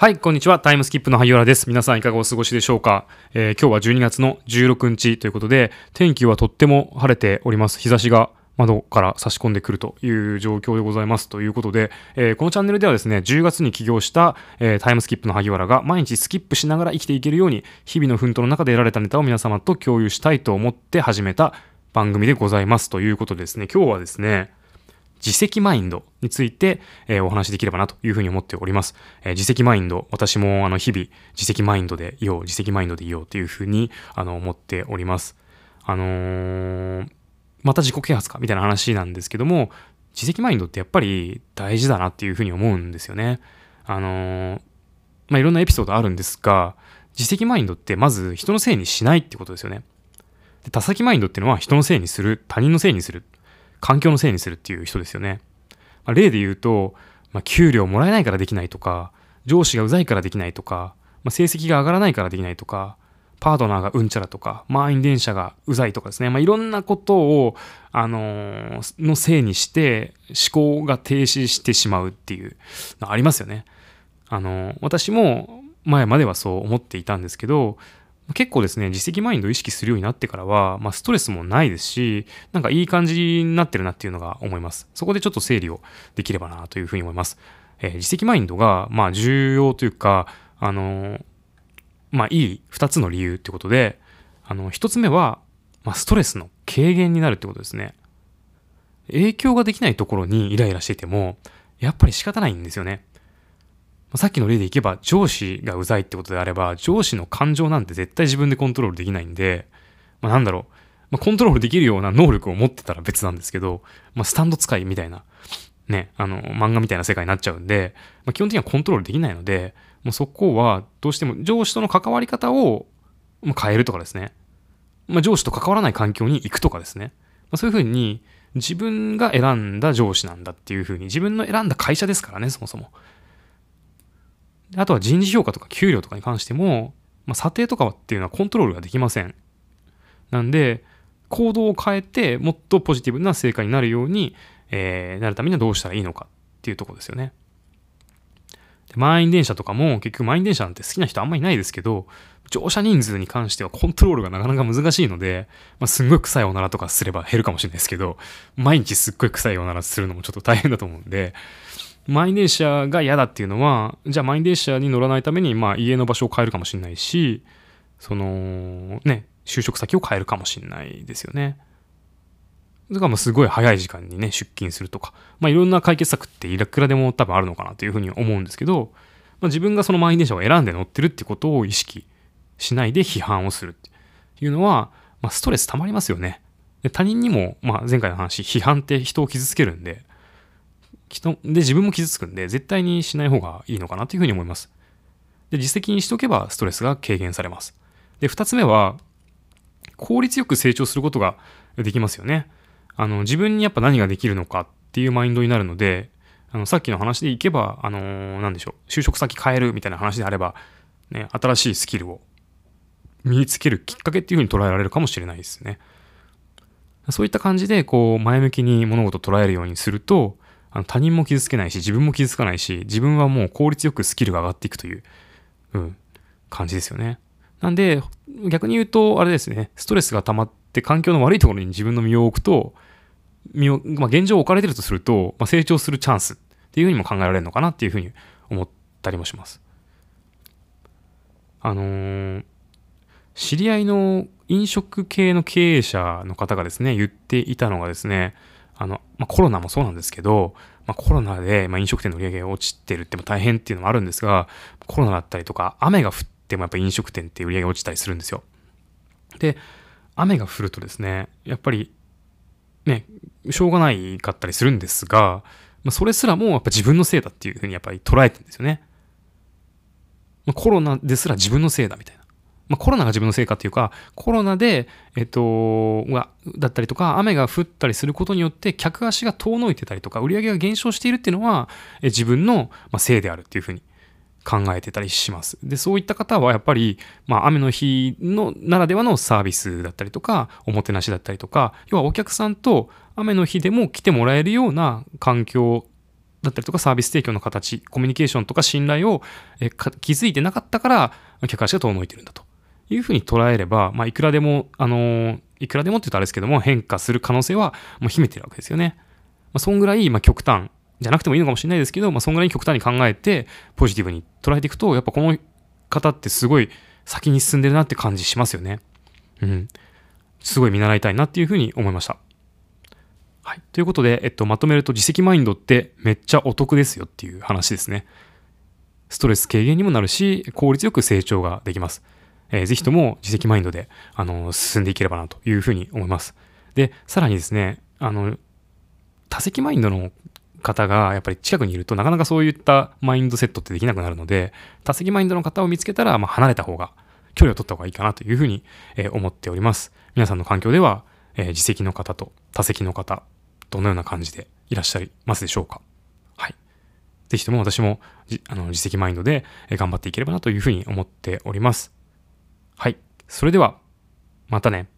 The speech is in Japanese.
はい、こんにちは。タイムスキップの萩原です。皆さんいかがお過ごしでしょうか、えー今日は12月の16日ということで、天気はとっても晴れております。日差しが窓から差し込んでくるという状況でございます。ということで、えーこのチャンネルではですね、10月に起業した、えータイムスキップの萩原が毎日スキップしながら生きていけるように、日々の奮闘の中で得られたネタを皆様と共有したいと思って始めた番組でございます。ということでですね、今日はですね、自責マインドについて、えーお話しできればなというふうに思っております。えー自責マインド、私もあの日々自責マインドでいよう、自責マインドでいようというふうにあの思っております。あのーまた自己啓発かみたいな話なんですけども、自責マインドってやっぱり大事だなっていうふうに思うんですよね。あのーまあ、いろんなエピソードあるんですが、自責マインドってまず人のせいにしないってことですよね。で他責マインドっていうのは人のせいにする、他人のせいにする。環境のせいにするっていう人ですよね。まあ、例で言うと、まあ、給料もらえないからできないとか、上司がうざいからできないとか、まあ、成績が上がらないからできないとか、パートナーがうんちゃらとか、満員電車がうざいとかですね。まあ、いろんなことを、あのーのせいにして、思考が停止してしまうっていうのありますよね。あのー私も前まではそう思っていたんですけど、結構ですね、自責マインドを意識するようになってからは、まあ、ストレスもないですし、なんかいい感じになってるなっていうのが思います。そこでちょっと整理をできればなというふうに思います。えー自責マインドが、まあ、重要というか、あのーまあ、いい二つの理由ってことで、あの、一つ目は、まあ、ストレスの軽減になるってことですね。影響ができないところにイライラしていても、やっぱり仕方ないんですよね。さっきの例でいけば、上司がうざいってことであれば、上司の感情なんて絶対自分でコントロールできないんで、まあ、なんだろう、まあ、コントロールできるような能力を持ってたら別なんですけど、まあ、スタンド使いみたいな、ね、あの、漫画みたいな世界になっちゃうんで、まあ、基本的にはコントロールできないので、もうそこはどうしても上司との関わり方を変えるとかですね、まあ、上司と関わらない環境に行くとかですね、まあ、そういうふうに自分が選んだ上司なんだっていうふうに、自分の選んだ会社ですからね、そもそも。あとは人事評価とか給料とかに関しても、まあ、査定とかっていうのはコントロールができません。なんで、行動を変えてもっとポジティブな成果になるように、えーなるためにはどうしたらいいのかっていうとこですよね。で満員電車とかも結局満員電車なんて好きな人あんまりいないですけど、乗車人数に関してはコントロールがなかなか難しいので、まあ、すんごい臭いおならとかすれば減るかもしれないですけど、毎日すっごい臭いおならするのもちょっと大変だと思うんで、満員電車が嫌だっていうのは、じゃあ満員電車に乗らないために、まあ家の場所を変えるかもしれないし、その、ね、就職先を変えるかもしれないですよね。だからもうすごい早い時間にね、出勤するとか、まあいろんな解決策っていくらでも多分あるのかなというふうに思うんですけど、まあ、自分がその満員電車を選んで乗ってるってことを意識しないで批判をするっていうのは、まあストレス溜まりますよね。で他人にも、まあ前回の話、批判って人を傷つけるんで、人で自分も傷つくんで絶対にしない方がいいのかなというふうに思います。で、自責にしておけばストレスが軽減されます。で、二つ目は、効率よく成長することができますよね。あの、自分にやっぱ何ができるのかっていうマインドになるので、あの、さっきの話でいけば、あのーなんでしょう、就職先変えるみたいな話であれば、ね、新しいスキルを身につけるきっかけっていうふうに捉えられるかもしれないですね。そういった感じで、こう、前向きに物事を捉えるようにすると、あの他人も傷つけないし、自分も傷つかないし、自分はもう効率よくスキルが上がっていくという、うん、感じですよね。なんで、逆に言うと、あれですね、ストレスが溜まって環境の悪いところに自分の身を置くと、身を、まあ、現状置かれてるとすると、まあ、成長するチャンスっていうふうにも考えられるのかなっていうふうに思ったりもします。あのー知り合いの飲食系の経営者の方がですね、言っていたのがですね、あの、まあ、コロナもそうなんですけど、まあ、コロナで、ま、飲食店の売り上げが落ちてるっても大変っていうのもあるんですが、コロナだったりとか、雨が降ってもやっぱ飲食店って売り上げ落ちたりするんですよ。で、雨が降るとですね、やっぱり、ね、しょうがないかったりするんですが、まあ、それすらもやっぱ自分のせいだっていうふうにやっぱり捉えてるんですよね。まあ、コロナですら自分のせいだみたいな。まあ、コロナが自分のせいかっていうか、コロナで、えっと、が、だったりとか、雨が降ったりすることによって、客足が遠のいてたりとか、売り上げが減少しているっていうのは、え自分の、ま、せいであるっていうふうに考えてたりします。で、そういった方はやっぱり、まあ、雨の日のならではのサービスだったりとか、おもてなしだったりとか、要はお客さんと雨の日でも来てもらえるような環境だったりとかサービス提供の形、コミュニケーションとか信頼をえ気づいてなかったから客足が遠のいてるんだというふうに捉えれば、まあ、いくらでも、あのー、いくらでもって言うとあれですけども変化する可能性はもう秘めてるわけですよね。まあ、そんぐらい、まあ、極端じゃなくてもいいのかもしれないですけど、まあ、そんぐらい極端に考えてポジティブに捉えていくとやっぱこの方ってすごい先に進んでるなって感じしますよね。うん。すごい見習いたいなっていうふうに思いました。はい。ということで、えっと、まとめると自責マインドってめっちゃお得ですよっていう話ですね。ストレス軽減にもなるし、効率よく成長ができます。えー、ぜひとも自責マインドで、あの、進んでいければなというふうに思います。で、さらにですね、あの、多責マインドの方がやっぱり近くにいるとなかなかそういったマインドセットってできなくなるので、多責マインドの方を見つけたら、まあ、離れた方が、距離を取った方がいいかなというふうに、えー、思っております。皆さんの環境では、えー、自責の方と多責の方、どのような感じでいらっしゃいますでしょうかはい。ぜひとも私もあの自責マインドで頑張っていければなというふうに思っております。はい。それでは、またね。